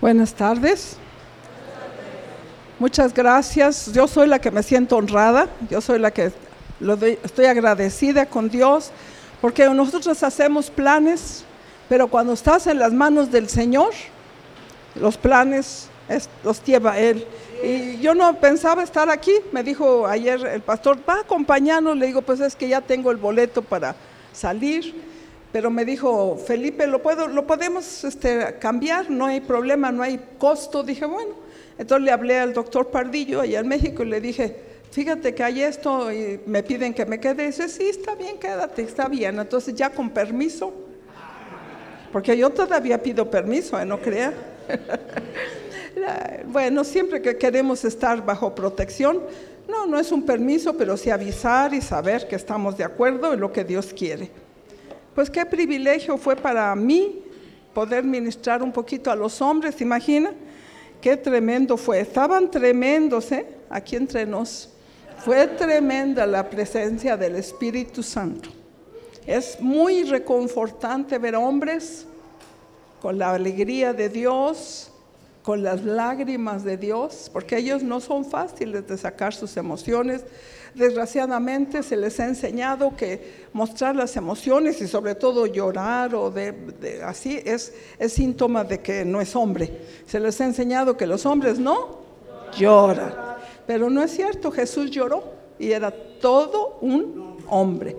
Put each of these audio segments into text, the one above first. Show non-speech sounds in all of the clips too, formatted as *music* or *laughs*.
Buenas tardes. Muchas gracias. Yo soy la que me siento honrada. Yo soy la que estoy agradecida con Dios porque nosotros hacemos planes, pero cuando estás en las manos del Señor, los planes los lleva Él. Y yo no pensaba estar aquí. Me dijo ayer el pastor, va a acompañarnos. Le digo, pues es que ya tengo el boleto para salir pero me dijo, Felipe, ¿lo, puedo, lo podemos este, cambiar? No hay problema, no hay costo. Dije, bueno. Entonces le hablé al doctor Pardillo allá en México y le dije, fíjate que hay esto y me piden que me quede. Dice, sí, está bien, quédate, está bien. Entonces ya con permiso, porque yo todavía pido permiso, ¿eh? no crea. *laughs* bueno, siempre que queremos estar bajo protección, no, no es un permiso, pero sí avisar y saber que estamos de acuerdo en lo que Dios quiere. Pues qué privilegio fue para mí poder ministrar un poquito a los hombres, imagina? Qué tremendo fue. Estaban tremendos, ¿eh? Aquí entre nos. Fue tremenda la presencia del Espíritu Santo. Es muy reconfortante ver hombres con la alegría de Dios, con las lágrimas de Dios, porque ellos no son fáciles de sacar sus emociones, desgraciadamente se les ha enseñado que mostrar las emociones y sobre todo llorar o de, así es, es síntoma de que no es hombre. Se les ha enseñado que los hombres no lloran. Pero no es cierto, Jesús lloró y era todo un hombre.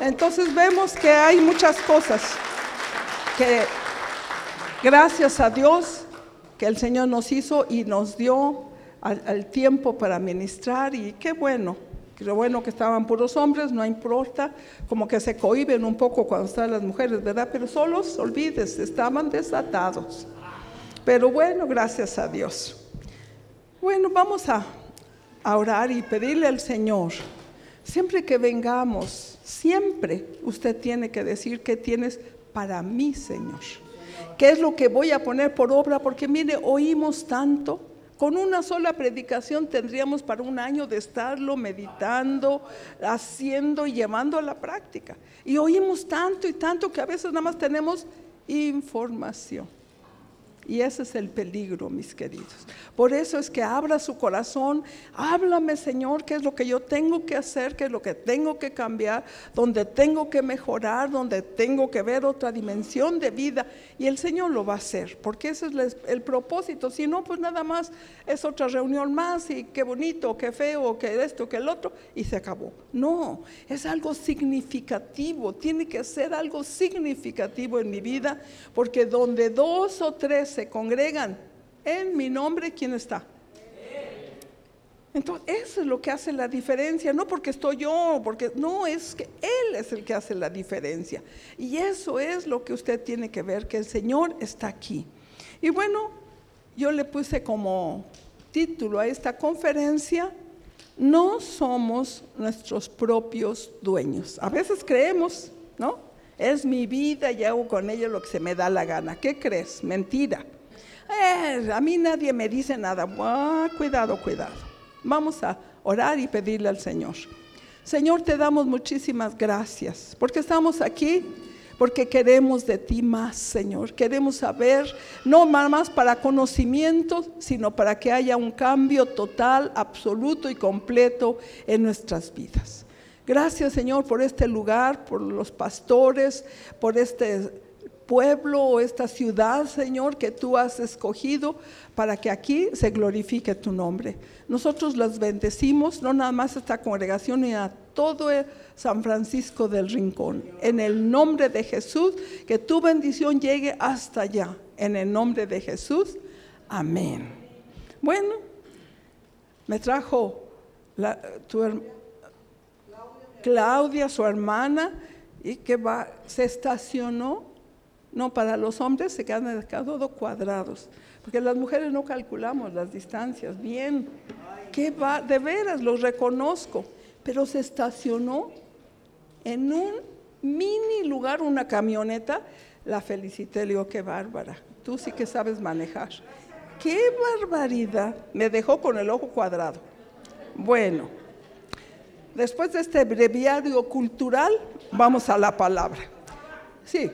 Entonces vemos que hay muchas cosas que gracias a Dios que el Señor nos hizo y nos dio al, tiempo para ministrar y qué bueno lo bueno que estaban puros hombres, no importa, como que se cohiben un poco cuando están las mujeres, ¿verdad? Pero solos, olvides, estaban desatados. Pero bueno, gracias a Dios. Bueno, vamos a, a orar y pedirle al Señor, siempre que vengamos, siempre usted tiene que decir qué tienes para mí, Señor. ¿Qué es lo que voy a poner por obra? Porque mire, oímos tanto con una sola predicación tendríamos para un año de estarlo meditando, haciendo y llevando a la práctica. Y oímos tanto y tanto que a veces nada más tenemos información. Y ese es el peligro, mis queridos. Por eso es que abra su corazón, háblame Señor, qué es lo que yo tengo que hacer, qué es lo que tengo que cambiar, donde tengo que mejorar, donde tengo que ver otra dimensión de vida. Y el Señor lo va a hacer, porque ese es el propósito. Si no, pues nada más es otra reunión más y qué bonito, qué feo, qué esto, qué el otro, y se acabó. No, es algo significativo, tiene que ser algo significativo en mi vida, porque donde dos o tres se congregan en mi nombre, ¿quién está? Entonces, eso es lo que hace la diferencia, no porque estoy yo, porque no, es que Él es el que hace la diferencia. Y eso es lo que usted tiene que ver, que el Señor está aquí. Y bueno, yo le puse como título a esta conferencia, no somos nuestros propios dueños. A veces creemos, ¿no? Es mi vida y hago con ella lo que se me da la gana. ¿Qué crees? Mentira. Eh, a mí nadie me dice nada. cuidado, cuidado. Vamos a orar y pedirle al Señor. Señor, te damos muchísimas gracias porque estamos aquí, porque queremos de ti más, Señor. Queremos saber, no más para conocimiento, sino para que haya un cambio total, absoluto y completo en nuestras vidas. Gracias Señor por este lugar, por los pastores, por este pueblo o esta ciudad, Señor, que tú has escogido para que aquí se glorifique tu nombre. Nosotros las bendecimos, no nada más a esta congregación, y a todo San Francisco del Rincón. En el nombre de Jesús, que tu bendición llegue hasta allá. En el nombre de Jesús, amén. Bueno, me trajo tu hermana. Claudia, su hermana, y que va, se estacionó. No, para los hombres se quedan todos cuadrados, porque las mujeres no calculamos las distancias bien. ¿Qué va? De veras, lo reconozco, pero se estacionó en un mini lugar, una camioneta. La felicité, le digo, qué bárbara, tú sí que sabes manejar. ¡Qué barbaridad! Me dejó con el ojo cuadrado. Bueno. Después de este breviario cultural, vamos a la palabra. Sí.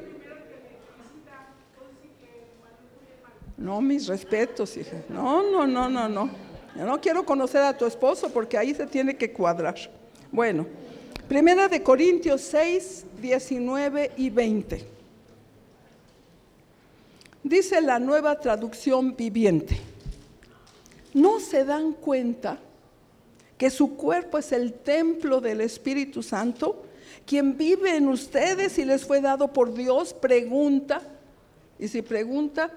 No, mis respetos, hija. No, no, no, no, no. Yo no quiero conocer a tu esposo porque ahí se tiene que cuadrar. Bueno, Primera de Corintios 6, 19 y 20. Dice la nueva traducción viviente. ¿No se dan cuenta que su cuerpo es el templo del Espíritu Santo? Quien vive en ustedes y les fue dado por Dios, pregunta. Y si pregunta,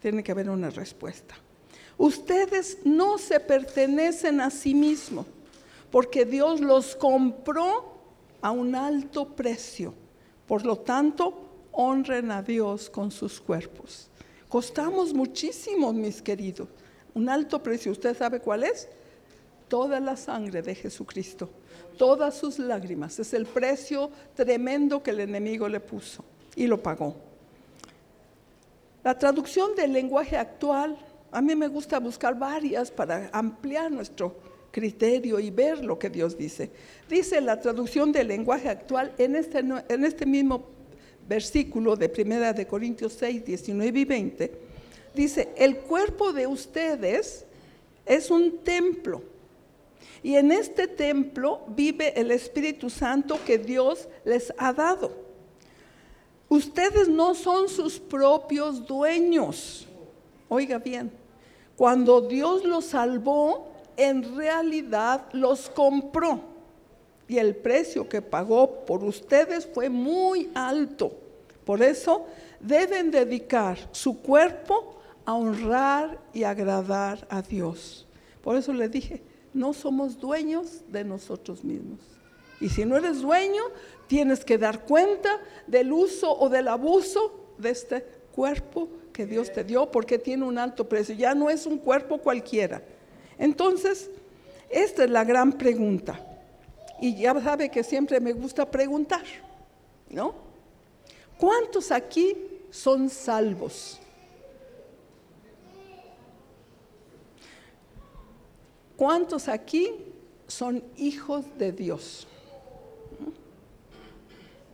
tiene que haber una respuesta. Ustedes no se pertenecen a sí mismos, porque Dios los compró a un alto precio. Por lo tanto, honren a Dios con sus cuerpos. Costamos muchísimo, mis queridos. Un alto precio, ¿usted sabe cuál es? Toda la sangre de Jesucristo, todas sus lágrimas. Es el precio tremendo que el enemigo le puso y lo pagó. La traducción del lenguaje actual, a mí me gusta buscar varias para ampliar nuestro criterio y ver lo que Dios dice. Dice la traducción del lenguaje actual en este, en este mismo versículo de Primera de Corintios 6, 19 y 20, dice, el cuerpo de ustedes es un templo. Y en este templo vive el Espíritu Santo que Dios les ha dado. Ustedes no son sus propios dueños. Oiga bien, cuando Dios los salvó, en realidad los compró. Y el precio que pagó por ustedes fue muy alto. Por eso deben dedicar su cuerpo a honrar y agradar a Dios. Por eso le dije, no somos dueños de nosotros mismos. Y si no eres dueño, tienes que dar cuenta del uso o del abuso de este cuerpo que Dios te dio porque tiene un alto precio. Ya no es un cuerpo cualquiera. Entonces, esta es la gran pregunta. Y ya sabe que siempre me gusta preguntar, ¿no? ¿Cuántos aquí son salvos? ¿Cuántos aquí son hijos de Dios?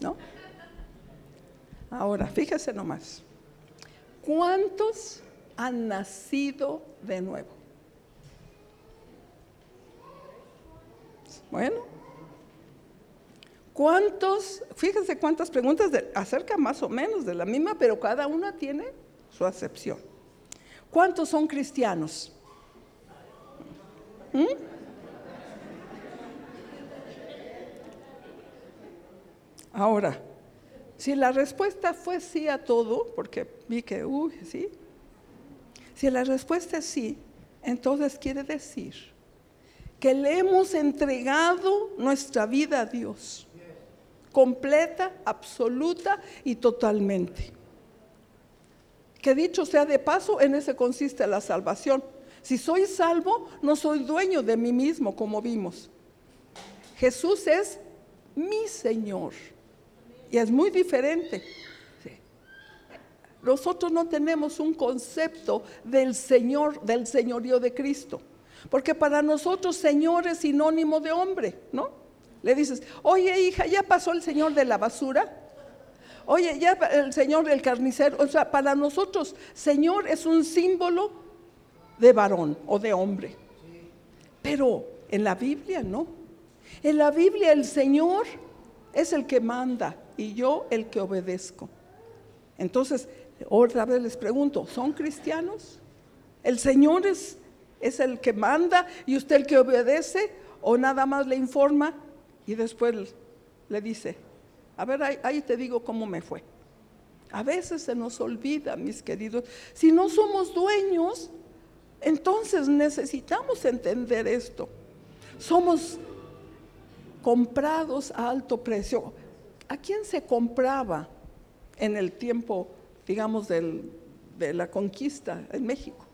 ¿No? Ahora, fíjese nomás. ¿Cuántos han nacido de nuevo? Bueno, ¿cuántos? Fíjense cuántas preguntas acerca más o menos de la misma, pero cada una tiene su acepción. ¿Cuántos son cristianos? ¿Mm? Ahora, si la respuesta fue sí a todo, porque vi que, uy, sí, si la respuesta es sí, entonces quiere decir que le hemos entregado nuestra vida a Dios, completa, absoluta y totalmente. Que dicho sea de paso, en ese consiste la salvación. Si soy salvo, no soy dueño de mí mismo, como vimos. Jesús es mi Señor. Y es muy diferente. Nosotros no tenemos un concepto del Señor, del señorío de Cristo. Porque para nosotros Señor es sinónimo de hombre, ¿no? Le dices, oye hija, ¿ya pasó el Señor de la basura? Oye, ya el Señor del carnicero. O sea, para nosotros Señor es un símbolo de varón o de hombre. Pero en la Biblia no. En la Biblia el Señor es el que manda y yo el que obedezco. Entonces, otra vez les pregunto, ¿son cristianos? ¿El Señor es, es el que manda y usted el que obedece o nada más le informa y después le dice, a ver, ahí, ahí te digo cómo me fue? A veces se nos olvida, mis queridos, si no somos dueños, entonces necesitamos entender esto. Somos comprados a alto precio. ¿A quién se compraba en el tiempo, digamos, de la conquista en México?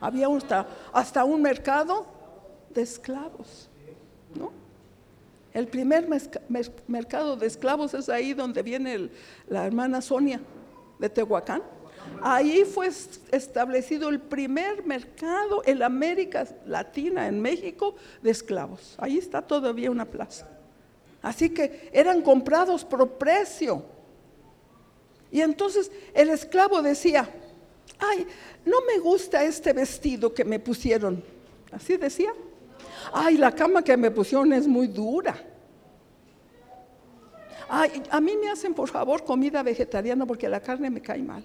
Había hasta, un mercado de esclavos, ¿no? El primer mercado de esclavos es ahí donde viene la hermana Sonia de Tehuacán Ahí fue establecido el primer mercado en América Latina, en México, de esclavos. Ahí está todavía una plaza. Así que eran comprados por precio. Y entonces el esclavo decía, ay, no me gusta este vestido que me pusieron. Así decía. Ay, la cama que me pusieron es muy dura. Ay, a mí me hacen por favor comida vegetariana porque la carne me cae mal.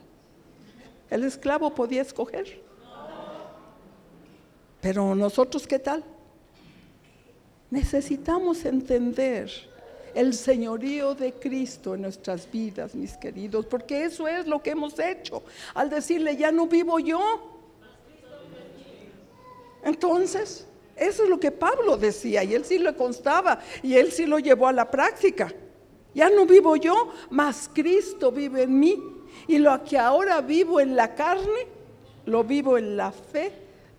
El esclavo podía escoger. Pero nosotros, ¿qué tal? Necesitamos entender el señorío de Cristo en nuestras vidas, mis queridos, porque eso es lo que hemos hecho. Al decirle, ya no vivo yo. Entonces, eso es lo que Pablo decía y él sí lo constaba y él sí lo llevó a la práctica. Ya no vivo yo, mas Cristo vive en mí. Y lo que ahora vivo en la carne, lo vivo en la fe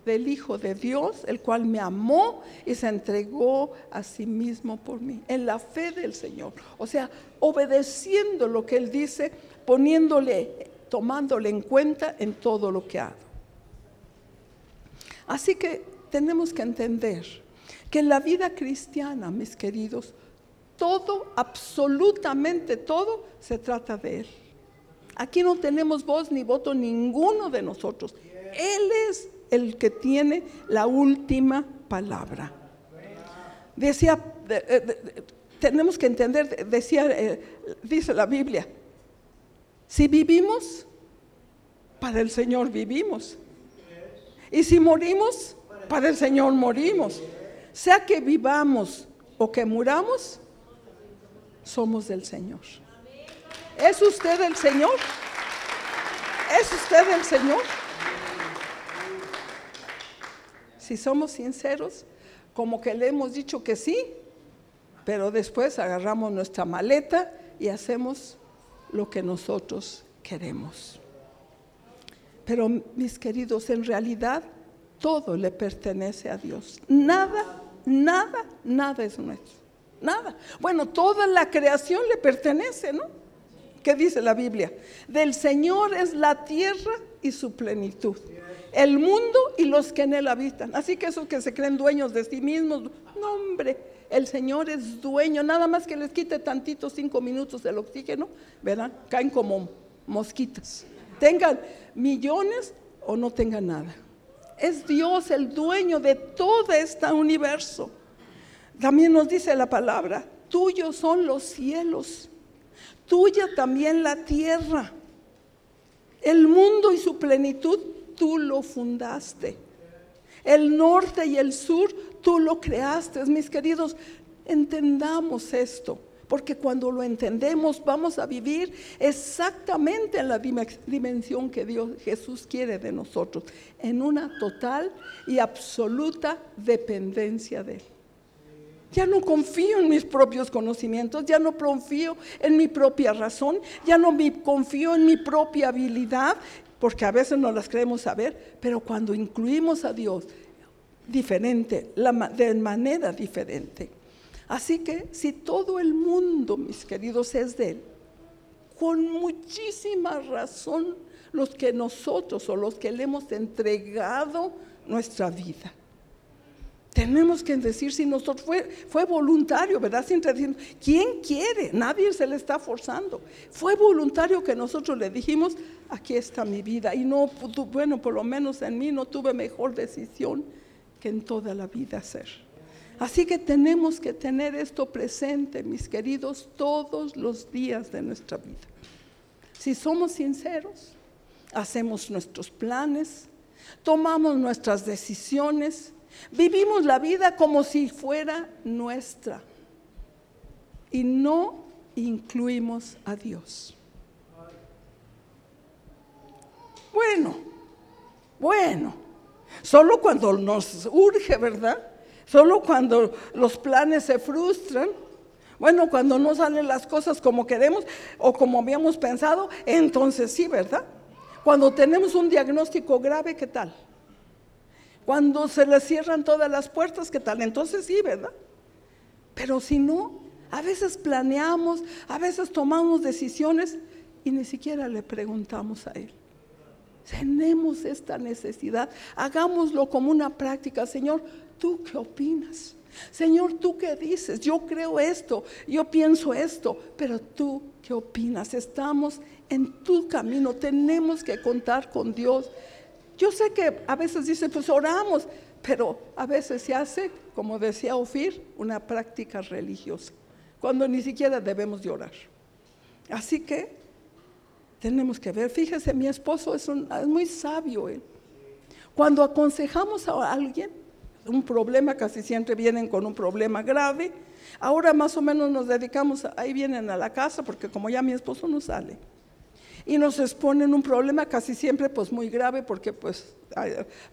del Hijo de Dios, el cual me amó y se entregó a sí mismo por mí, en la fe del Señor. O sea, obedeciendo lo que Él dice, poniéndole, tomándole en cuenta en todo lo que hago. Así que tenemos que entender que en la vida cristiana, mis queridos, todo, absolutamente todo, se trata de Él. Aquí no tenemos voz ni voto ninguno de nosotros. Él es el que tiene la última palabra. Decía, tenemos que entender, decía, eh, dice la Biblia, si vivimos, para el Señor vivimos. Y si morimos, para el Señor morimos. Sea que vivamos o que muramos, somos del Señor. ¿Es usted el Señor? ¿Es usted el Señor? Si somos sinceros, como que le hemos dicho que sí, pero después agarramos nuestra maleta y hacemos lo que nosotros queremos. Pero mis queridos, en realidad todo le pertenece a Dios. Nada, nada, nada es nuestro. Nada. Bueno, toda la creación le pertenece, ¿no? ¿Qué dice la Biblia? Del Señor es la tierra y su plenitud. El mundo y los que en él habitan. Así que esos que se creen dueños de sí mismos, no hombre, el Señor es dueño. Nada más que les quite tantito cinco minutos del oxígeno, ¿verdad? Caen como mosquitas. Tengan millones o no tengan nada. Es Dios el dueño de todo este universo. También nos dice la palabra, tuyos son los cielos, tuya también la tierra. El mundo y su plenitud, tú lo fundaste. El norte y el sur, tú lo creaste. Mis queridos, entendamos esto, porque cuando lo entendemos vamos a vivir exactamente en la dimensión que Dios Jesús quiere de nosotros, en una total y absoluta dependencia de Él. Ya no confío en mis propios conocimientos, ya no confío en mi propia razón, ya no confío en mi propia habilidad, porque a veces no las creemos saber, pero cuando incluimos a Dios diferente, de manera diferente. Así que si todo el mundo, mis queridos, es de Él, con muchísima razón los que nosotros o los que le hemos entregado nuestra vida. Tenemos que decir si nosotros fue, fue voluntario, ¿verdad? Siempre diciendo, ¿quién quiere? Nadie se le está forzando. Fue voluntario que nosotros le dijimos, aquí está mi vida. Y no, bueno, por lo menos en mí no tuve mejor decisión que en toda la vida hacer. Así que tenemos que tener esto presente, mis queridos, todos los días de nuestra vida. Si somos sinceros, hacemos nuestros planes, tomamos nuestras decisiones, Vivimos la vida como si fuera nuestra y no incluimos a Dios. Bueno, bueno, solo cuando nos urge, ¿verdad? Solo cuando los planes se frustran. Bueno, cuando no salen las cosas como queremos o como habíamos pensado, entonces sí, ¿verdad? Cuando tenemos un diagnóstico grave, ¿qué tal? Cuando se le cierran todas las puertas, ¿qué tal? Entonces sí, ¿verdad? Pero si no, a veces planeamos, a veces tomamos decisiones y ni siquiera le preguntamos a Él. Tenemos esta necesidad, hagámoslo como una práctica. Señor, ¿tú qué opinas? Señor, ¿tú qué dices? Yo creo esto, yo pienso esto, pero tú qué opinas? Estamos en tu camino. Tenemos que contar con Dios. Yo sé que a veces dice, pues oramos, pero a veces se hace, como decía Ofir, una práctica religiosa, cuando ni siquiera debemos de orar. Así que tenemos que ver, fíjese, mi esposo es, es muy sabio él. Cuando aconsejamos a alguien, un problema, casi siempre vienen con un problema grave, ahora más o menos nos dedicamos, ahí vienen a la casa, porque como ya mi esposo no sale, y nos exponen un problema casi siempre pues muy grave, porque pues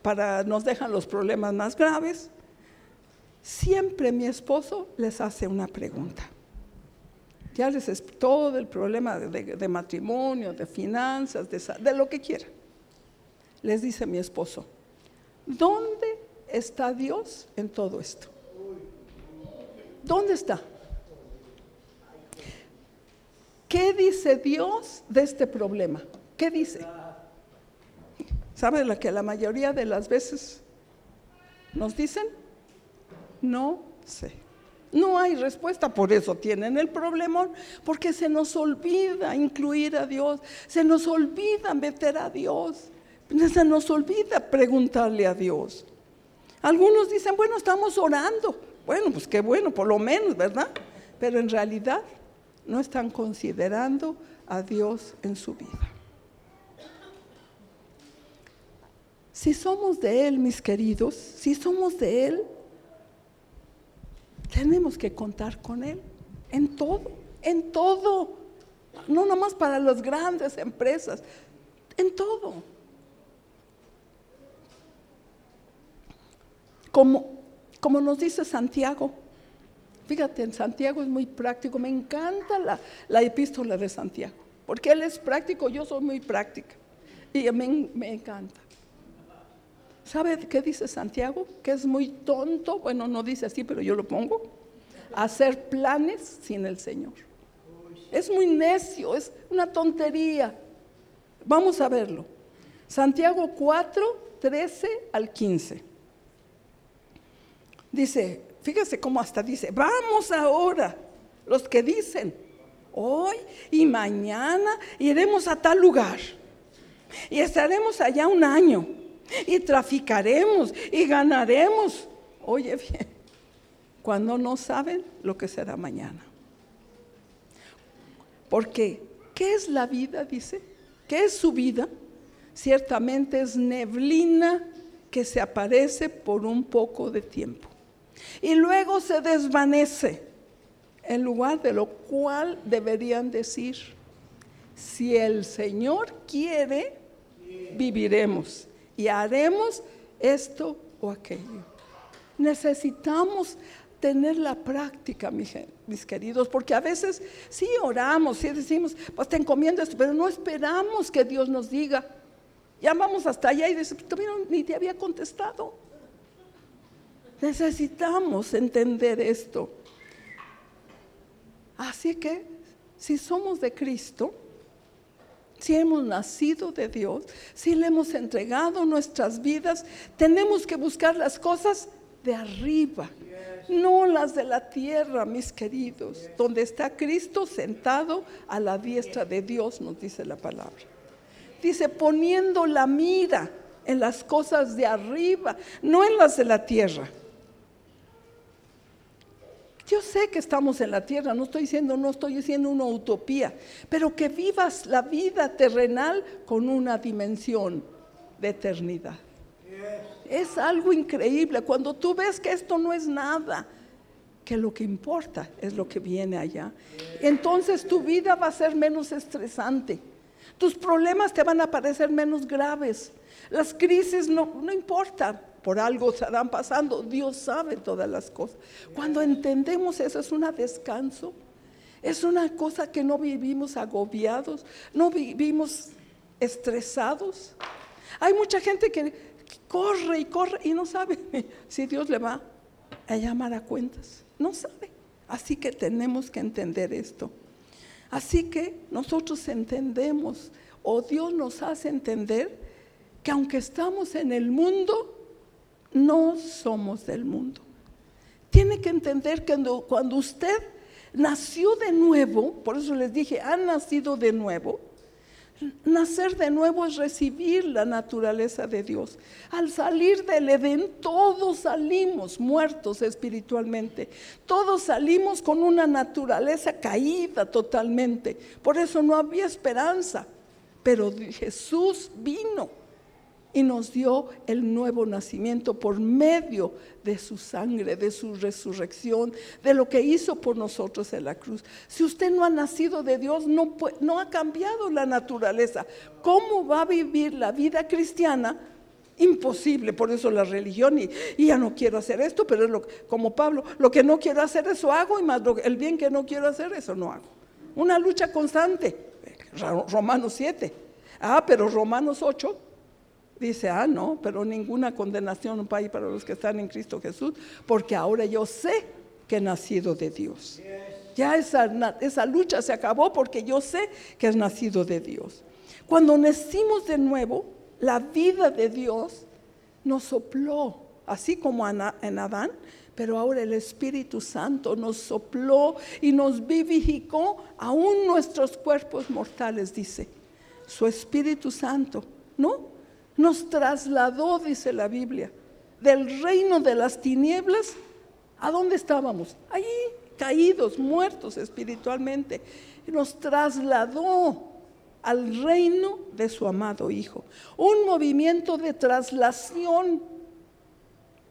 para, nos dejan los problemas más graves, siempre mi esposo les hace una pregunta. Ya les es todo el problema de, matrimonio, de finanzas, de, de lo que quieran. Les dice mi esposo, ¿dónde está Dios en todo esto? ¿Dónde está? ¿Qué dice Dios de este problema? ¿Qué dice? ¿Sabe lo que la mayoría de las veces nos dicen? No sé. No hay respuesta, por eso tienen el problema, porque se nos olvida incluir a Dios, se nos olvida meter a Dios, se nos olvida preguntarle a Dios. Algunos dicen, bueno, estamos orando. Bueno, pues qué bueno, por lo menos, ¿verdad? Pero en realidad no están considerando a Dios en su vida. Si somos de Él, mis queridos, si somos de Él, tenemos que contar con Él en todo, en todo. No nomás para las grandes empresas, en todo. Como, como nos dice Santiago, Fíjate, en Santiago es muy práctico, me encanta la, epístola de Santiago, porque él es práctico, yo soy muy práctica, y me, me encanta. ¿Sabe qué dice Santiago? Que es muy tonto, bueno, no dice así, pero yo lo pongo, hacer planes sin el Señor. Es muy necio, es una tontería. Vamos a verlo. Santiago 4, 13 al 15. Dice, Fíjese cómo hasta dice, vamos ahora, los que dicen, hoy y mañana iremos a tal lugar y estaremos allá un año y traficaremos y ganaremos. Oye *laughs* bien, cuando no saben lo que será mañana. Porque, ¿qué es la vida? Dice, ¿qué es su vida? Ciertamente es neblina que se aparece por un poco de tiempo y luego se desvanece, en lugar de lo cual deberían decir, si el Señor quiere, viviremos y haremos esto o aquello. Necesitamos tener la práctica, mis, queridos, porque a veces sí oramos, sí decimos, pues te encomiendo esto, pero no esperamos que Dios nos diga. Ya vamos hasta allá y decimos, ni te había contestado. Necesitamos entender esto. Así que si somos de Cristo, si hemos nacido de Dios, si le hemos entregado nuestras vidas, tenemos que buscar las cosas de arriba, no las de la tierra, mis queridos, donde está Cristo sentado a la diestra de Dios, nos dice la palabra. Dice, poniendo la mira en las cosas de arriba, no en las de la tierra. Yo sé que estamos en la tierra, no estoy diciendo, no estoy diciendo una utopía, pero que vivas la vida terrenal con una dimensión de eternidad. Es algo increíble cuando tú ves que esto no es nada, que lo que importa es lo que viene allá. Entonces tu vida va a ser menos estresante, tus problemas te van a parecer menos graves, las crisis no, no importan por algo estarán pasando. Dios sabe todas las cosas. Cuando entendemos eso es un descanso. Es una cosa que no vivimos agobiados, no vivimos estresados. Hay mucha gente que corre y corre y no sabe *laughs* si Dios le va a llamar a cuentas. No sabe. Así que tenemos que entender esto. Así que nosotros entendemos o Dios nos hace entender que aunque estamos en el mundo, no somos del mundo. Tiene que entender que cuando, usted nació de nuevo, por eso les dije, ha nacido de nuevo, Nacer de nuevo es recibir la naturaleza de Dios. Al salir del Edén, todos salimos muertos espiritualmente. Todos salimos con una naturaleza caída totalmente. Por eso no había esperanza. Pero Jesús vino y nos dio el nuevo nacimiento por medio de su sangre, de su resurrección, de lo que hizo por nosotros en la cruz. Si usted no ha nacido de Dios, no, ha cambiado la naturaleza. ¿Cómo va a vivir la vida cristiana? Imposible, por eso la religión y, ya no quiero hacer esto, pero es lo, como Pablo, lo que no quiero hacer eso hago y más el bien que no quiero hacer eso no hago. Una lucha constante. Romanos 7. Ah, pero Romanos 8 Dice, ah, no, pero ninguna condenación hay para los que están en Cristo Jesús, porque ahora yo sé que he nacido de Dios. Ya esa, esa lucha se acabó porque yo sé que es nacido de Dios. Cuando nacimos de nuevo, la vida de Dios nos sopló, así como en Adán, pero ahora el Espíritu Santo nos sopló y nos vivificó aún nuestros cuerpos mortales, dice. Su Espíritu Santo, ¿no? Nos trasladó, dice la Biblia, del reino de las tinieblas. ¿A dónde estábamos? Allí, caídos, muertos espiritualmente. Nos trasladó al reino de su amado Hijo. Un movimiento de traslación.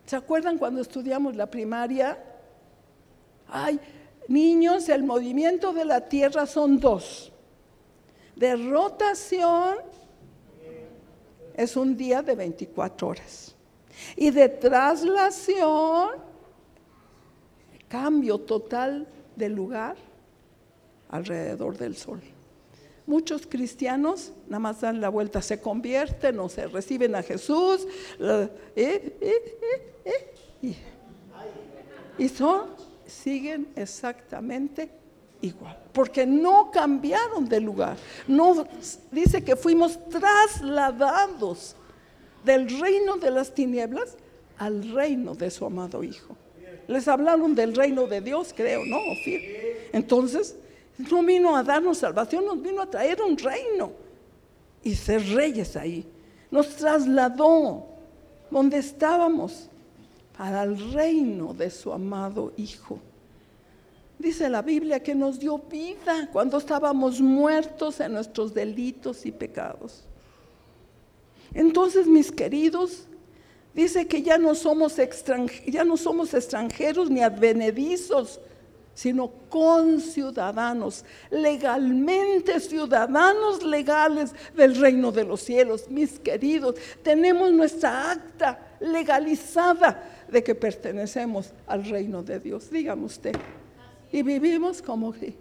¿Se acuerdan cuando estudiamos la primaria? Ay, niños, el movimiento de la tierra son dos. De rotación es un día de 24 horas. Y de traslación, cambio total de lugar alrededor del sol. Muchos cristianos nada más dan la vuelta, se convierten o se reciben a Jesús eh, eh, eh, y son, siguen exactamente igual, porque no cambiaron de lugar. No dice que fuimos trasladados del reino de las tinieblas al reino de su amado Hijo. Les hablaron del reino de Dios, creo, ¿no? Entonces, no vino a darnos salvación, nos vino a traer un reino y ser reyes ahí. Nos trasladó donde estábamos para el reino de su amado Hijo. Dice la Biblia que nos dio vida cuando estábamos muertos en nuestros delitos y pecados. Entonces, mis queridos, dice que ya no somos, ya no somos extranjeros ni advenedizos, sino conciudadanos, legalmente ciudadanos legales del reino de los cielos, mis queridos. Tenemos nuestra acta legalizada de que pertenecemos al reino de Dios. Dígame usted. Y vivimos como si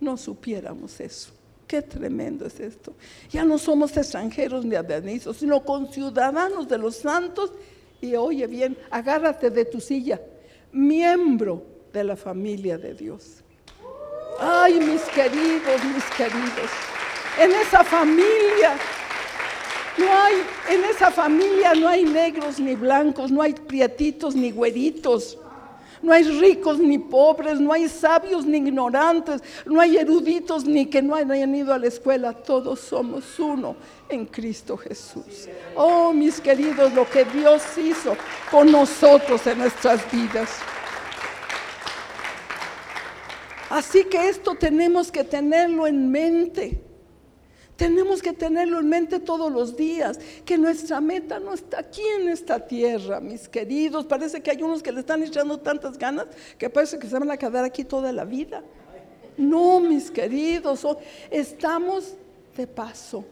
no supiéramos eso. Qué tremendo es esto. Ya no somos extranjeros ni advenizos, sino conciudadanos de los santos. Y oye bien, agárrate de tu silla, miembro de la familia de Dios. Ay, mis queridos, mis queridos, en esa familia no hay, en esa familia no hay negros ni blancos, no hay prietitos ni güeritos. No hay ricos ni pobres, no hay sabios ni ignorantes, no hay eruditos ni que no hayan ido a la escuela. Todos somos uno en Cristo Jesús. Oh, mis queridos, lo que Dios hizo con nosotros en nuestras vidas. Así que esto tenemos que tenerlo en mente. Tenemos que tenerlo en mente todos los días, que nuestra meta no está aquí en esta tierra, mis queridos. Parece que hay unos que le están echando tantas ganas que parece que se van a quedar aquí toda la vida. No, mis queridos, estamos de paso.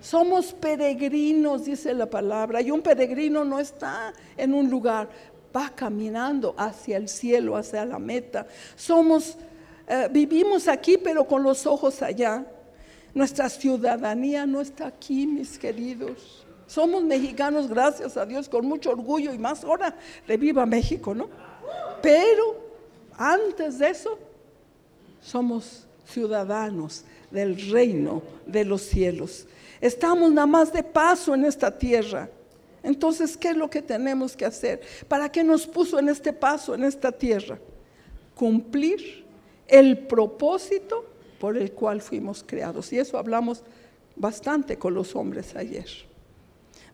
Somos peregrinos, dice la palabra, y un peregrino no está en un lugar, va caminando hacia el cielo, hacia la meta. Somos, eh, vivimos aquí, pero con los ojos allá. Nuestra ciudadanía no está aquí, mis queridos. Somos mexicanos, gracias a Dios, con mucho orgullo y más ahora de viva México, ¿no? Pero antes de eso, somos ciudadanos del reino de los cielos. Estamos nada más de paso en esta tierra. Entonces, ¿qué es lo que tenemos que hacer? ¿Para qué nos puso en este paso, en esta tierra? Cumplir el propósito por el cual fuimos creados. Y eso hablamos bastante con los hombres ayer.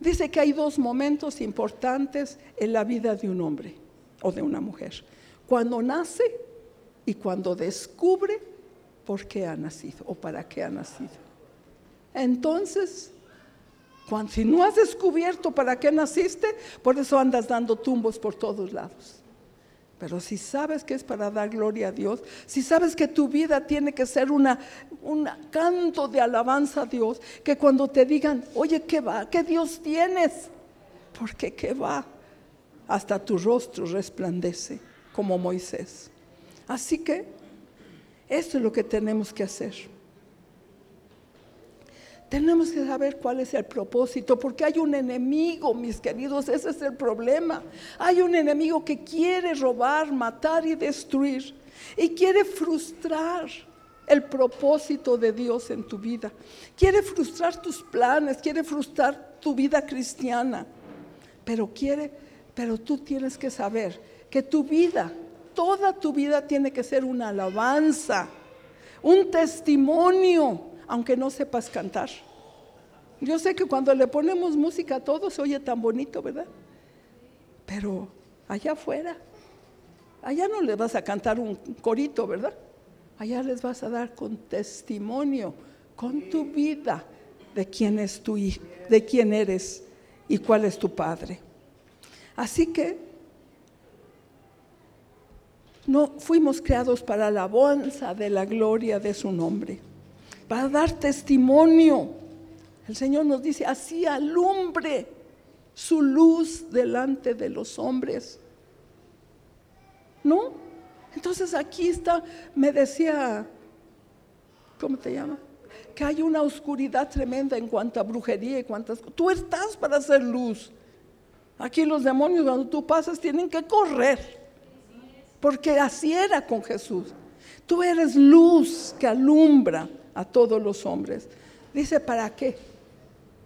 Dice que hay dos momentos importantes en la vida de un hombre o de una mujer. Cuando nace y cuando descubre por qué ha nacido o para qué ha nacido. Entonces, cuando, si no has descubierto para qué naciste, por eso andas dando tumbos por todos lados. Pero si sabes que es para dar gloria a Dios, si sabes que tu vida tiene que ser un canto de alabanza a Dios, que cuando te digan, oye, ¿qué va? ¿Qué Dios tienes? Porque ¿qué va? Hasta tu rostro resplandece como Moisés. Así que eso es lo que tenemos que hacer. Tenemos que saber cuál es el propósito, porque hay un enemigo, mis queridos, ese es el problema. Hay un enemigo que quiere robar, matar y destruir, y quiere frustrar el propósito de Dios en tu vida. Quiere frustrar tus planes, quiere frustrar tu vida cristiana, pero quiere, pero tú tienes que saber que tu vida, toda tu vida tiene que ser una alabanza, un testimonio aunque no sepas cantar. Yo sé que cuando le ponemos música a todo se oye tan bonito, ¿verdad? Pero allá afuera, allá no le vas a cantar un corito, ¿verdad? Allá les vas a dar con testimonio, con tu vida, de quién es tu hijo, de quién eres y cuál es tu padre. Así que no fuimos creados para la alabanza de la gloria de su nombre para dar testimonio. El Señor nos dice, así alumbre su luz delante de los hombres. ¿No? Entonces aquí está, me decía, ¿cómo te llama? Que hay una oscuridad tremenda en cuanto a brujería y cuantas Tú estás para hacer luz. Aquí los demonios cuando tú pasas tienen que correr. Porque así era con Jesús. Tú eres luz que alumbra a todos los hombres. Dice, ¿para qué?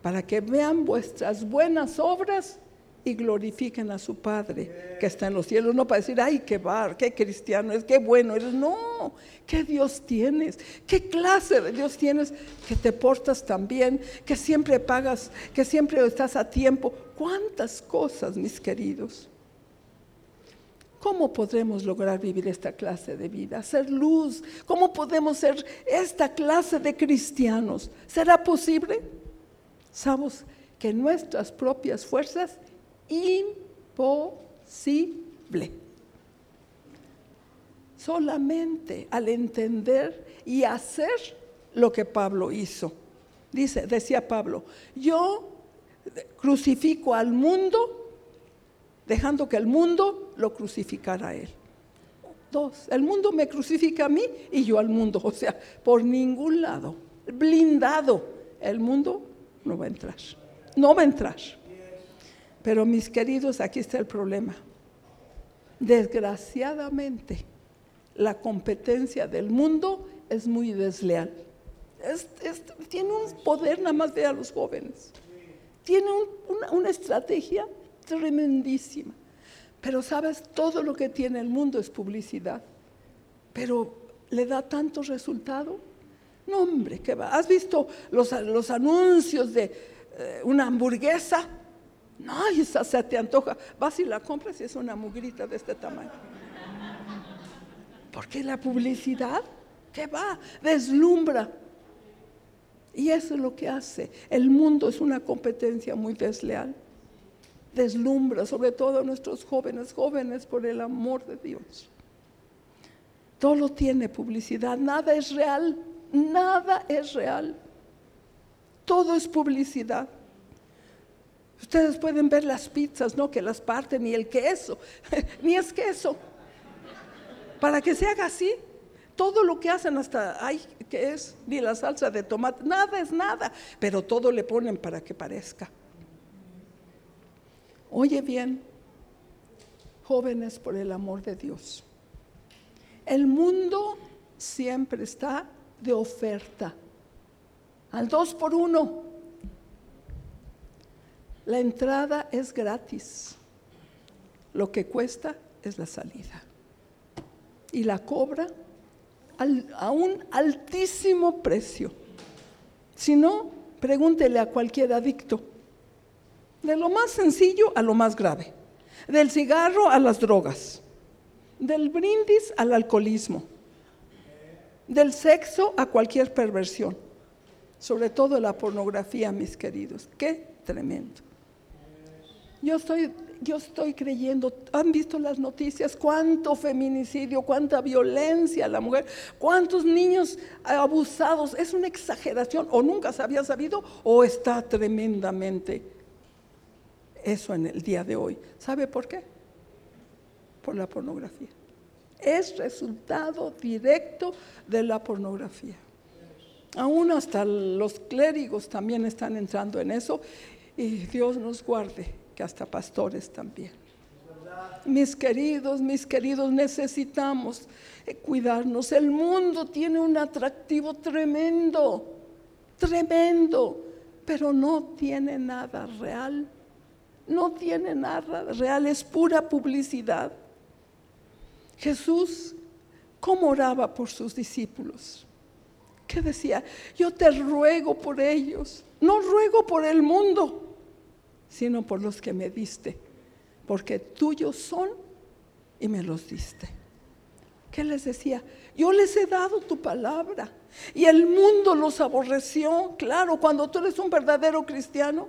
Para que vean vuestras buenas obras y glorifiquen a su Padre que está en los cielos. No para decir, ay, qué bar, qué cristiano es, qué bueno eres. No, qué Dios tienes, qué clase de Dios tienes que te portas tan bien, que siempre pagas, que siempre estás a tiempo. ¿Cuántas cosas, mis queridos? ¿Cómo podremos lograr vivir esta clase de vida? Ser luz. ¿Cómo podemos ser esta clase de cristianos? ¿Será posible? Sabemos que nuestras propias fuerzas, imposible. Solamente al entender y hacer lo que Pablo hizo. Dice, decía Pablo, yo crucifico al mundo dejando que el mundo lo crucificara a él. Dos, el mundo me crucifica a mí y yo al mundo, o sea, por ningún lado, blindado, el mundo no va a entrar, no va a entrar. Pero mis queridos, aquí está el problema. Desgraciadamente, la competencia del mundo es muy desleal. tiene un poder nada más de a los jóvenes. Tiene una, una estrategia tremendísima. Pero sabes, todo lo que tiene el mundo es publicidad. Pero le da tanto resultado. No, hombre, ¿qué va? ¿Has visto los, los anuncios de eh, una hamburguesa? No, esa se te antoja. Vas y la compras y es una mugrita de este tamaño. Porque la publicidad, ¿qué va? Deslumbra. Y eso es lo que hace. El mundo es una competencia muy desleal deslumbra, sobre todo a nuestros jóvenes, jóvenes por el amor de Dios. Todo tiene publicidad, nada es real, nada es real. Todo es publicidad. Ustedes pueden ver las pizzas, ¿no? Que las parten, ni el queso, *laughs* ni es queso. Para que se haga así, todo lo que hacen hasta, ay, ¿qué es? Ni la salsa de tomate, nada es nada, pero todo le ponen para que parezca. Oye bien, jóvenes por el amor de Dios. El mundo siempre está de oferta, al dos por uno. La entrada es gratis, lo que cuesta es la salida. Y la cobra a un altísimo precio. Si no, pregúntele a cualquier adicto. De lo más sencillo a lo más grave. Del cigarro a las drogas. Del brindis al alcoholismo. Del sexo a cualquier perversión. Sobre todo la pornografía, mis queridos. Qué tremendo. Yo estoy, yo estoy creyendo, han visto las noticias, cuánto feminicidio, cuánta violencia a la mujer, cuántos niños abusados. Es una exageración, o nunca se había sabido, o está tremendamente eso en el día de hoy. ¿Sabe por qué? Por la pornografía. Es resultado directo de la pornografía. Aún hasta los clérigos también están entrando en eso y Dios nos guarde, que hasta pastores también. Mis queridos, mis queridos, necesitamos eh, cuidarnos. El mundo tiene un atractivo tremendo, tremendo, pero no tiene nada real. No tiene nada real, es pura publicidad. Jesús, ¿cómo oraba por sus discípulos? ¿Qué decía? Yo te ruego por ellos, no ruego por el mundo sino por los que me diste, porque tuyos son y me los diste. ¿Qué les decía? Yo les he dado tu palabra y el mundo los aborreció. Claro, cuando tú eres un verdadero cristiano,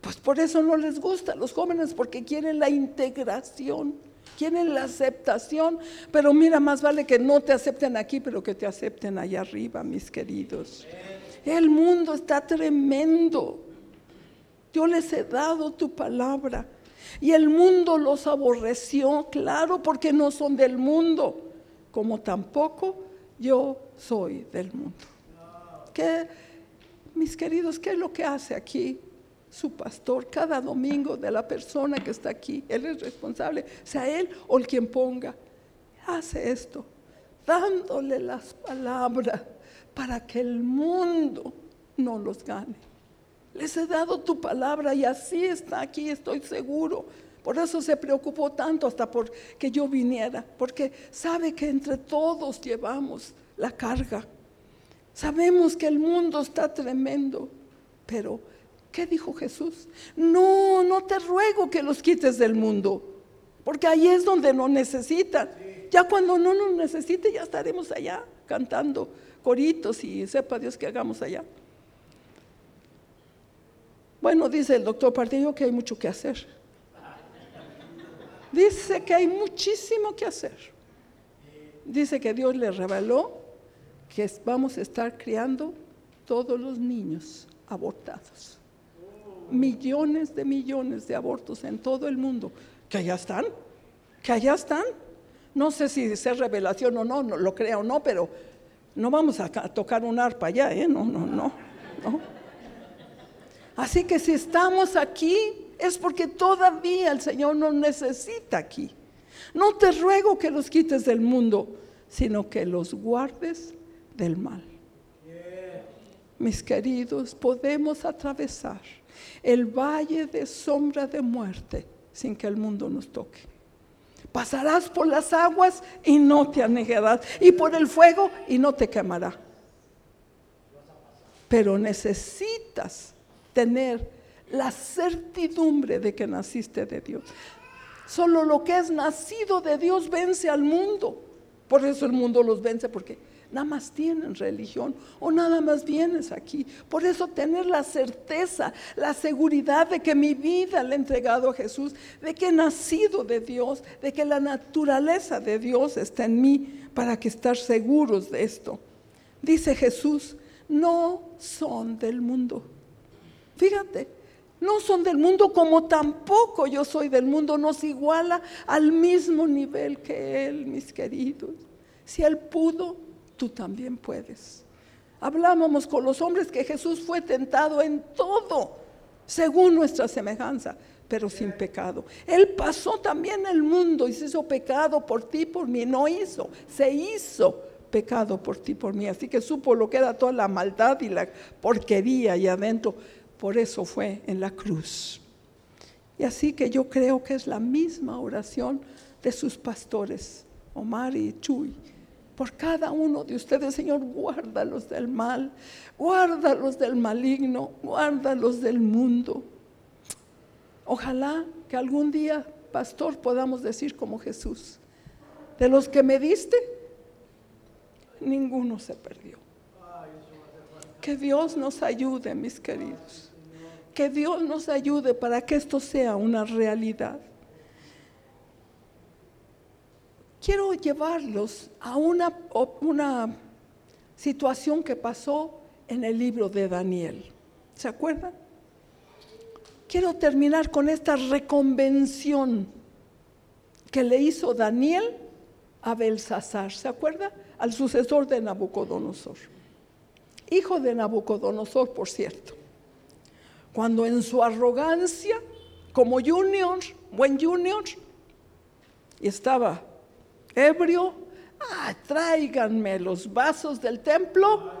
pues por eso no les gusta a los jóvenes, porque quieren la integración, quieren la aceptación. Pero mira, más vale que no te acepten aquí, pero que te acepten allá arriba, mis queridos. El mundo está tremendo. Yo les he dado tu palabra. Y el mundo los aborreció, claro, porque no son del mundo, como tampoco yo soy del mundo. ¿Qué, mis queridos, qué es lo que hace aquí su pastor cada domingo de la persona que está aquí? Él es responsable, sea él o el quien ponga. Hace esto, dándole las palabras para que el mundo no los gane. Les he dado tu palabra y así está aquí, estoy seguro. Por eso se preocupó tanto hasta por que yo viniera, porque sabe que entre todos llevamos la carga. Sabemos que el mundo está tremendo, pero ¿qué dijo Jesús? No, no te ruego que los quites del mundo, porque ahí es donde nos necesitan. Ya cuando no nos necesite, ya estaremos allá cantando coritos y sepa Dios que hagamos allá. Bueno, dice el doctor Pardillo que hay mucho que hacer. Dice que hay muchísimo que hacer. Dice que Dios le reveló que vamos a estar criando todos los niños abortados. Millones de millones de abortos en todo el mundo. Que allá están, que allá están. No sé si es revelación o no, no lo creo o no, pero no vamos a tocar un arpa allá, ¿eh? No, no, no, no. Así que si estamos aquí es porque todavía el Señor nos necesita aquí. No te ruego que los quites del mundo, sino que los guardes del mal. Mis queridos, podemos atravesar el valle de sombra de muerte sin que el mundo nos toque. Pasarás por las aguas y no te anegarás, y por el fuego y no te quemará. Pero necesitas tener la certidumbre de que naciste de Dios. Solo lo que es nacido de Dios vence al mundo. Por eso el mundo los vence, porque nada más tienen religión o nada más vienes aquí. Por eso tener la certeza, la seguridad de que mi vida le he entregado a Jesús, de que he nacido de Dios, de que la naturaleza de Dios está en mí, para que estar seguros de esto. Dice Jesús, no son del mundo Fíjate, no son del mundo como tampoco yo soy del mundo, nos iguala al mismo nivel que Él, mis queridos. Si Él pudo, tú también puedes. Hablábamos con los hombres que Jesús fue tentado en todo, según nuestra semejanza, pero sin pecado. Él pasó también el mundo y se hizo pecado por ti, por mí. No hizo, se hizo pecado por ti, por mí. Así que supo lo que era toda la maldad y la porquería y adentro por eso fue en la cruz. Y así que yo creo que es la misma oración de sus pastores, Omar y Chuy, por cada uno de ustedes, Señor, guárdalos del mal, guárdalos del maligno, guárdalos del mundo. Ojalá que algún día, pastor, podamos decir como Jesús, de los que me diste, ninguno se perdió. Que Dios nos ayude, mis queridos. Que Dios nos ayude para que esto sea una realidad. Quiero llevarlos a una, situación que pasó en el libro de Daniel. ¿Se acuerdan? Quiero terminar con esta reconvención que le hizo Daniel a Belsasar. ¿Se acuerda? Al sucesor de Nabucodonosor. Hijo de Nabucodonosor, por cierto. Cuando en su arrogancia, como junior, buen junior, y estaba ebrio, ah, tráiganme los vasos del templo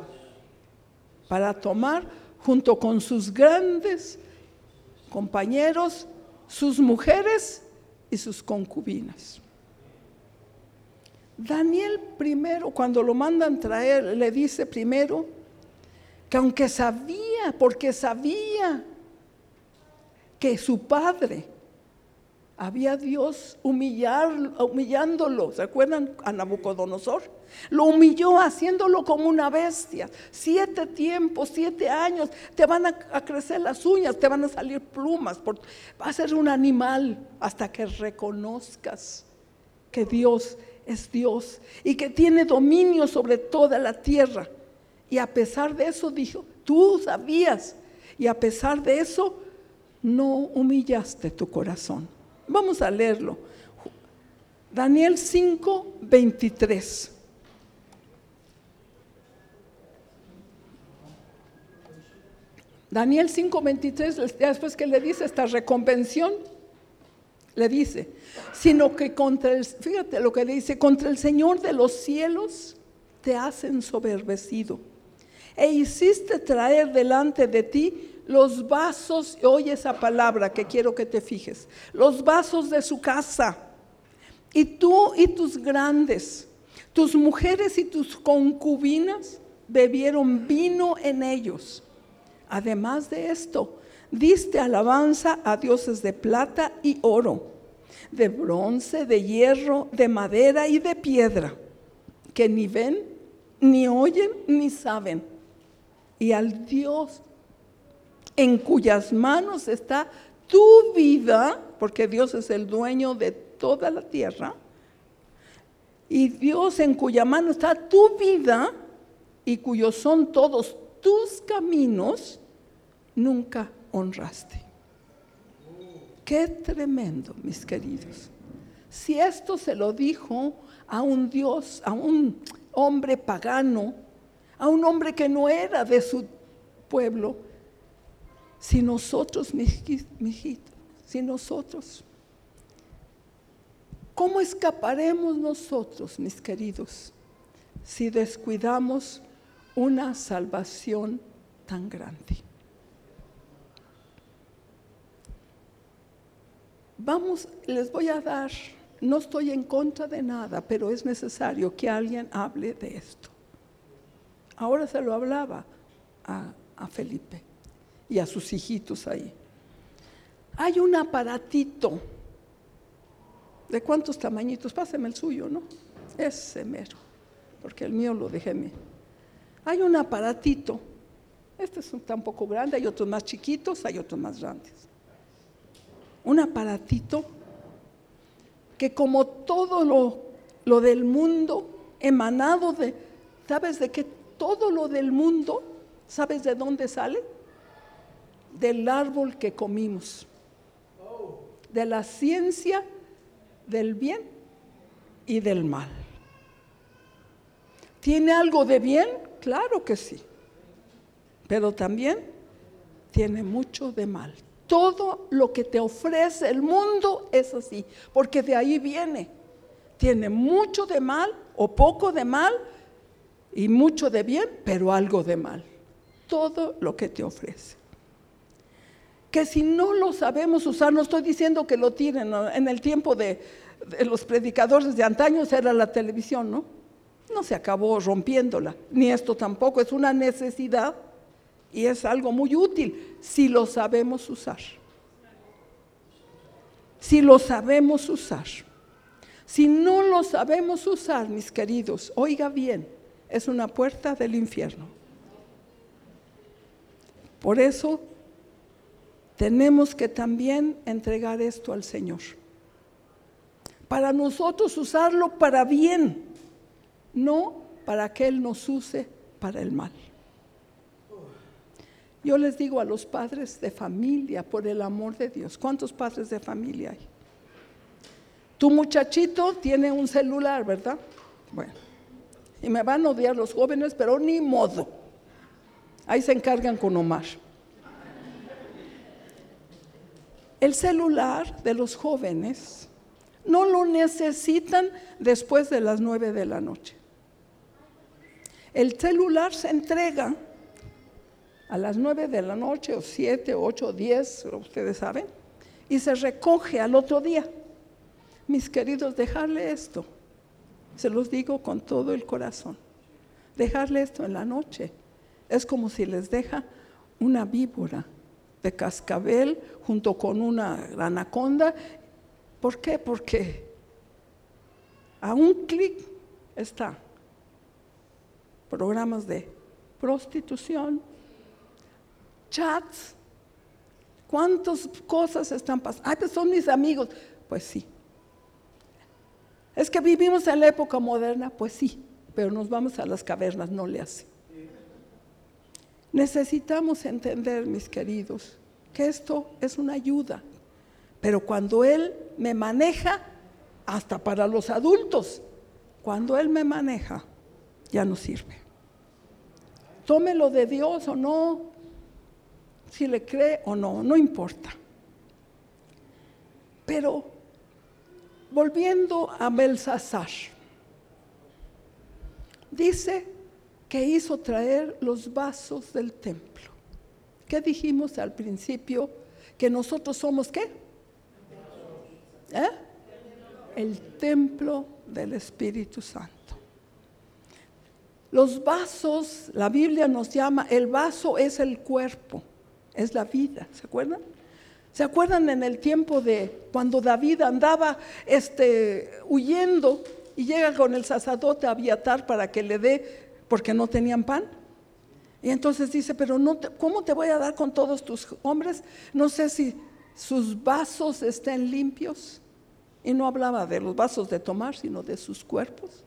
para tomar junto con sus grandes compañeros, sus mujeres y sus concubinas. Daniel primero, cuando lo mandan traer, le dice primero que aunque sabía, porque sabía que su padre había Dios humillar, humillándolo. ¿Se acuerdan a Nabucodonosor? Lo humilló haciéndolo como una bestia. Siete tiempos, siete años, te van a, crecer las uñas, te van a salir plumas. va a ser un animal hasta que reconozcas que Dios es Dios y que tiene dominio sobre toda la tierra. Y a pesar de eso dijo, tú sabías. Y a pesar de eso, no humillaste tu corazón. Vamos a leerlo. Daniel 5, 23. Daniel 5, 23, después que le dice esta reconvención, le dice, sino que contra el, fíjate lo que le dice, contra el Señor de los cielos te has ensoberbecido e hiciste traer delante de ti los vasos, oye esa palabra que quiero que te fijes, los vasos de su casa, y tú y tus grandes, tus mujeres y tus concubinas bebieron vino en ellos. Además de esto, diste alabanza a dioses de plata y oro, de bronce, de hierro, de madera y de piedra, que ni ven, ni oyen, ni saben. Y al Dios en cuyas manos está tu vida, porque Dios es el dueño de toda la tierra, y Dios en cuya mano está tu vida y cuyos son todos tus caminos, nunca honraste. Qué tremendo, mis queridos. Si esto se lo dijo a un Dios, a un hombre pagano, a un hombre que no era de su pueblo, si nosotros, hijitos, si nosotros, ¿cómo escaparemos nosotros, mis queridos, si descuidamos una salvación tan grande? Vamos, les voy a dar, no estoy en contra de nada, pero es necesario que alguien hable de esto. Ahora se lo hablaba a Felipe y a sus hijitos ahí. Hay un aparatito. ¿De cuántos tamañitos? Páseme el suyo, ¿no? Ese mero, porque el mío lo dejé. Hay un aparatito. Este es un tan poco grande, hay otros más chiquitos, hay otros más grandes. Un aparatito que como todo lo, lo del mundo, emanado de, ¿sabes de qué? Todo lo del mundo, ¿sabes de dónde sale? Del árbol que comimos, de la ciencia del bien y del mal. ¿Tiene algo de bien? Claro que sí, pero también tiene mucho de mal. Todo lo que te ofrece el mundo es así, porque de ahí viene. Tiene mucho de mal o poco de mal y mucho de bien, pero algo de mal. Todo lo que te ofrece que si no lo sabemos usar, no estoy diciendo que lo tienen, en el tiempo de, los predicadores de antaños era la televisión, ¿no? No se acabó rompiéndola, ni esto tampoco, es una necesidad y es algo muy útil si lo sabemos usar. Si lo sabemos usar. Si no lo sabemos usar, mis queridos, oiga bien, es una puerta del infierno. Por eso tenemos que también entregar esto al Señor. Para nosotros usarlo para bien, no para que Él nos use para el mal. Yo les digo a los padres de familia, por el amor de Dios, ¿cuántos padres de familia hay? Tu muchachito tiene un celular, ¿verdad? Bueno, y me van a odiar los jóvenes, pero ni modo. Ahí se encargan con Omar. El celular de los jóvenes no lo necesitan después de las nueve de la noche. El celular se entrega a las nueve de la noche o siete, ocho, diez, ustedes saben, y se recoge al otro día. Mis queridos, dejarle esto, se los digo con todo el corazón, dejarle esto en la noche es como si les deja una víbora de cascabel junto con una anaconda. ¿Por qué? Porque a un clic está programas de prostitución, chats, cuántas cosas están pasando. Ah, pues son mis amigos. Pues sí. Es que vivimos en la época moderna, pues sí, pero nos vamos a las cavernas, no le hace. Necesitamos entender, mis queridos, que esto es una ayuda, pero cuando Él me maneja, hasta para los adultos, cuando Él me maneja, ya no sirve. Tómelo de Dios o no, si le cree o no, no importa. Pero volviendo a Belsasar, dice que hizo traer los vasos del templo. ¿Qué dijimos al principio? Que nosotros somos qué? ¿Eh? El templo del Espíritu Santo. Los vasos, la Biblia nos llama, el vaso es el cuerpo es la vida, ¿se acuerdan? ¿Se acuerdan en el tiempo de cuando David andaba este, huyendo y llega con el sacerdote a Abiatar para que le dé, porque no tenían pan? Y entonces dice, pero no ¿cómo te voy a dar con todos tus hombres? No sé si sus vasos estén limpios. Y no hablaba de los vasos de tomar, sino de sus cuerpos.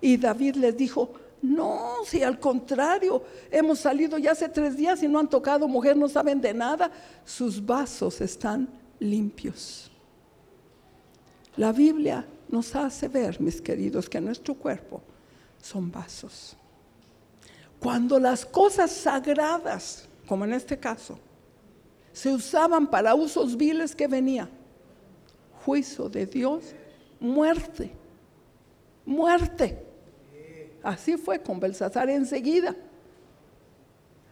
Y David les dijo, no, si al contrario, hemos salido ya hace tres días y no han tocado mujer, no saben de nada. Sus vasos están limpios. La Biblia nos hace ver, mis queridos, que nuestro cuerpo son vasos. Cuando las cosas sagradas, como en este caso, se usaban para usos viles que venía, juicio de Dios, muerte, muerte. Así fue con Belsasar enseguida.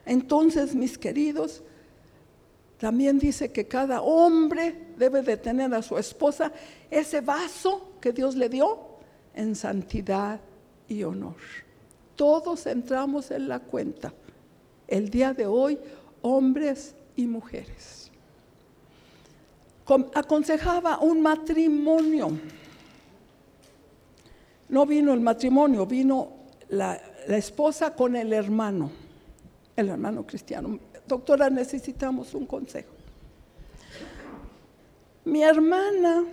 Entonces, mis queridos, también dice que cada hombre debe de tener a su esposa ese vaso que Dios le dio en santidad y honor. Todos entramos en la cuenta. El día de hoy, hombres y mujeres. Aconsejaba un matrimonio. No vino el matrimonio, vino la, esposa con el hermano, el hermano cristiano. Doctora, necesitamos un consejo. Mi hermana,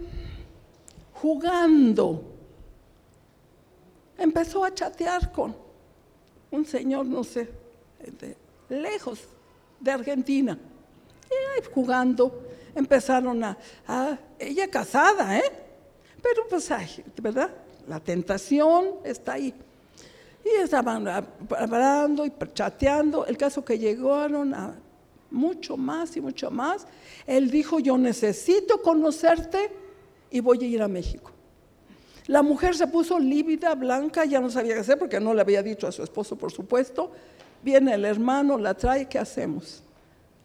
jugando, empezó a chatear con un señor, no sé, lejos, de Argentina. Y ahí jugando, empezaron a, ella casada, ¿eh? Pero pues, ¿verdad? La tentación está ahí. Y estaban hablando y chateando. El caso que llegaron a mucho más y mucho más. Él dijo, yo necesito conocerte y voy a ir a México. La mujer se puso lívida, blanca, ya no sabía qué hacer porque no le había dicho a su esposo, por supuesto. Viene el hermano, la trae, ¿qué hacemos?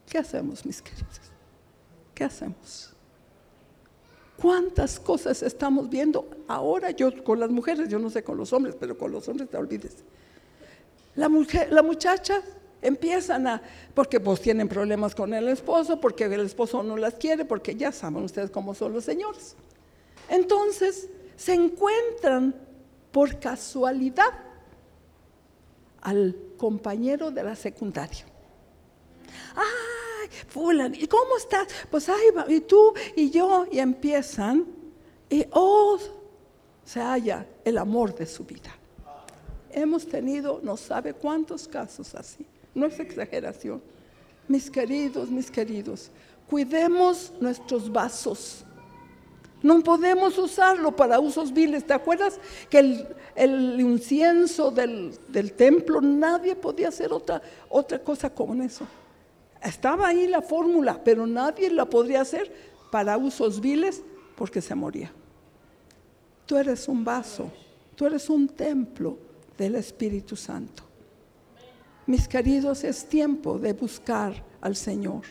¿Qué hacemos, mis queridos? ¿Qué hacemos? ¿Cuántas cosas estamos viendo ahora? Yo con las mujeres, yo no sé con los hombres, pero con los hombres te olvides. La, mujer, la muchacha empiezan a, porque pues tienen problemas con el esposo, porque el esposo no las quiere, porque ya saben ustedes cómo son los señores. Entonces se encuentran por casualidad al compañero de la secundaria. ¡Ay, fulan! ¿Y cómo estás? Pues, ay, y tú y yo, y empiezan, y oh, se halla el amor de su vida. Hemos tenido no sabe cuántos casos así, no es exageración. Mis queridos, mis queridos, cuidemos nuestros vasos. No podemos usarlo para usos viles. ¿Te acuerdas que el, incienso del, templo, nadie podía hacer otra, otra cosa con eso? Estaba ahí la fórmula, pero nadie la podría hacer para usos viles porque se moría. Tú eres un vaso, tú eres un templo del Espíritu Santo. Mis queridos, es tiempo de buscar al Señor,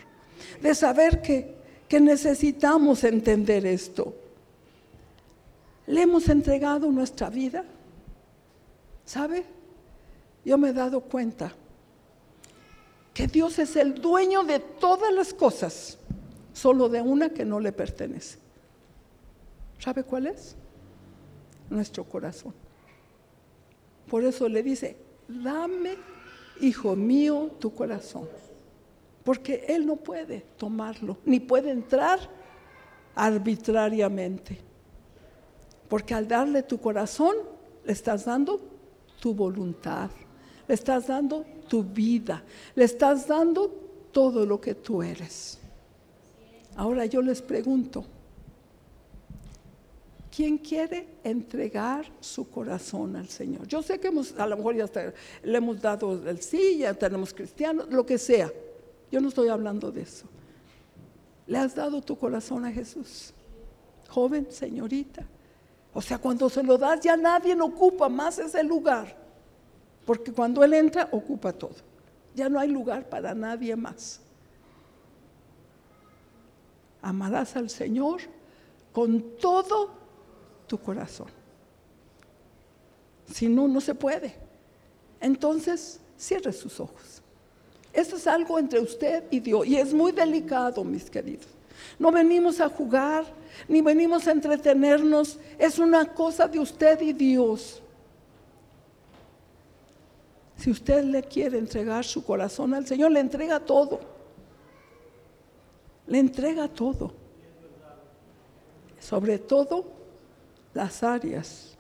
de saber que, que necesitamos entender esto. Le hemos entregado nuestra vida. ¿Sabe? Yo me he dado cuenta que Dios es el dueño de todas las cosas, solo de una que no le pertenece. ¿Sabe cuál es? Nuestro corazón. Por eso le dice, dame, hijo mío, tu corazón. Porque Él no puede tomarlo, ni puede entrar arbitrariamente. Porque al darle tu corazón, le estás dando tu voluntad, le estás dando tu vida, le estás dando todo lo que tú eres. Ahora yo les pregunto, ¿quién quiere entregar su corazón al Señor? Yo sé que hemos, a lo mejor ya le hemos dado el sí, ya tenemos cristianos, lo que sea. Yo no estoy hablando de eso. ¿Le has dado tu corazón a Jesús? Joven, señorita. O sea, cuando se lo das ya nadie ocupa más ese lugar. Porque cuando Él entra, ocupa todo. Ya no hay lugar para nadie más. Amarás al Señor con todo tu corazón. Si no, no se puede. Entonces, cierre sus ojos. Esto es algo entre usted y Dios. Y es muy delicado, mis queridos. No venimos a jugar, ni venimos a entretenernos. Es una cosa de usted y Dios. Si usted le quiere entregar su corazón al Señor, le entrega todo. Le entrega todo. Sobre todo las áreas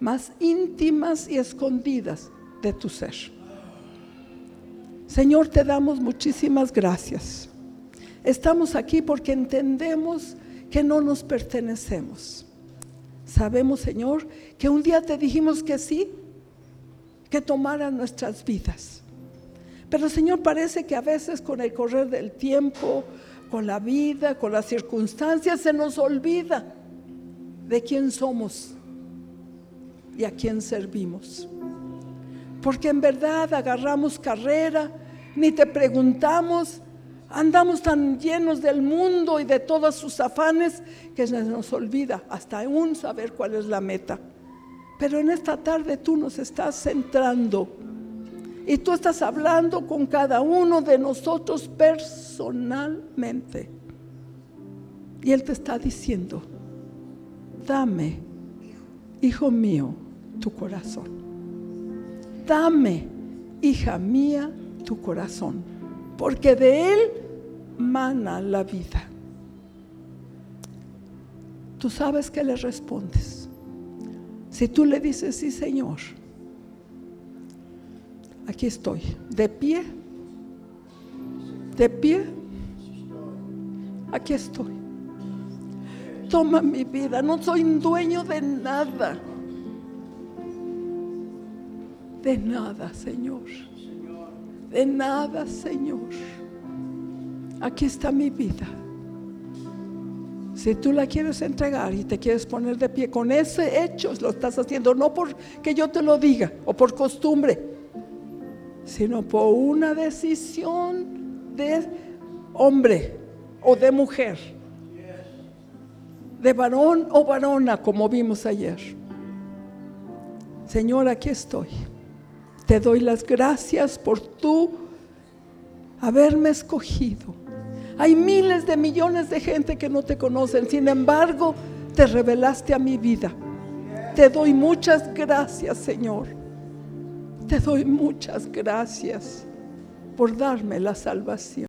más íntimas y escondidas de tu ser. Señor, te damos muchísimas gracias. Estamos aquí porque entendemos que no nos pertenecemos. Sabemos, Señor, que un día te dijimos que sí que tomaran nuestras vidas. Pero Señor, parece que a veces con el correr del tiempo, con la vida, con las circunstancias, se nos olvida de quién somos y a quién servimos. Porque en verdad agarramos carrera, ni te preguntamos, andamos tan llenos del mundo y de todos sus afanes que se nos olvida hasta aún saber cuál es la meta. Pero en esta tarde tú nos estás centrando y tú estás hablando con cada uno de nosotros personalmente. Y Él te está diciendo, dame, hijo mío, tu corazón. Dame, hija mía, tu corazón. Porque de Él mana la vida. Tú sabes que le respondes. Si tú le dices, sí Señor, aquí estoy, de pie, de pie, aquí estoy. Toma mi vida, no soy dueño de nada. De nada, Señor. De nada, Señor. Aquí está mi vida. Si tú la quieres entregar y te quieres poner de pie con ese hecho, lo estás haciendo no porque yo te lo diga o por costumbre, sino por una decisión de hombre o de mujer. de varón o varona, como vimos ayer. Señor, aquí estoy. Te doy las gracias por tú haberme escogido. Hay miles de millones de gente que no te conocen, sin embargo, te revelaste a mi vida. Te doy muchas gracias, Señor. Te doy muchas gracias por darme la salvación.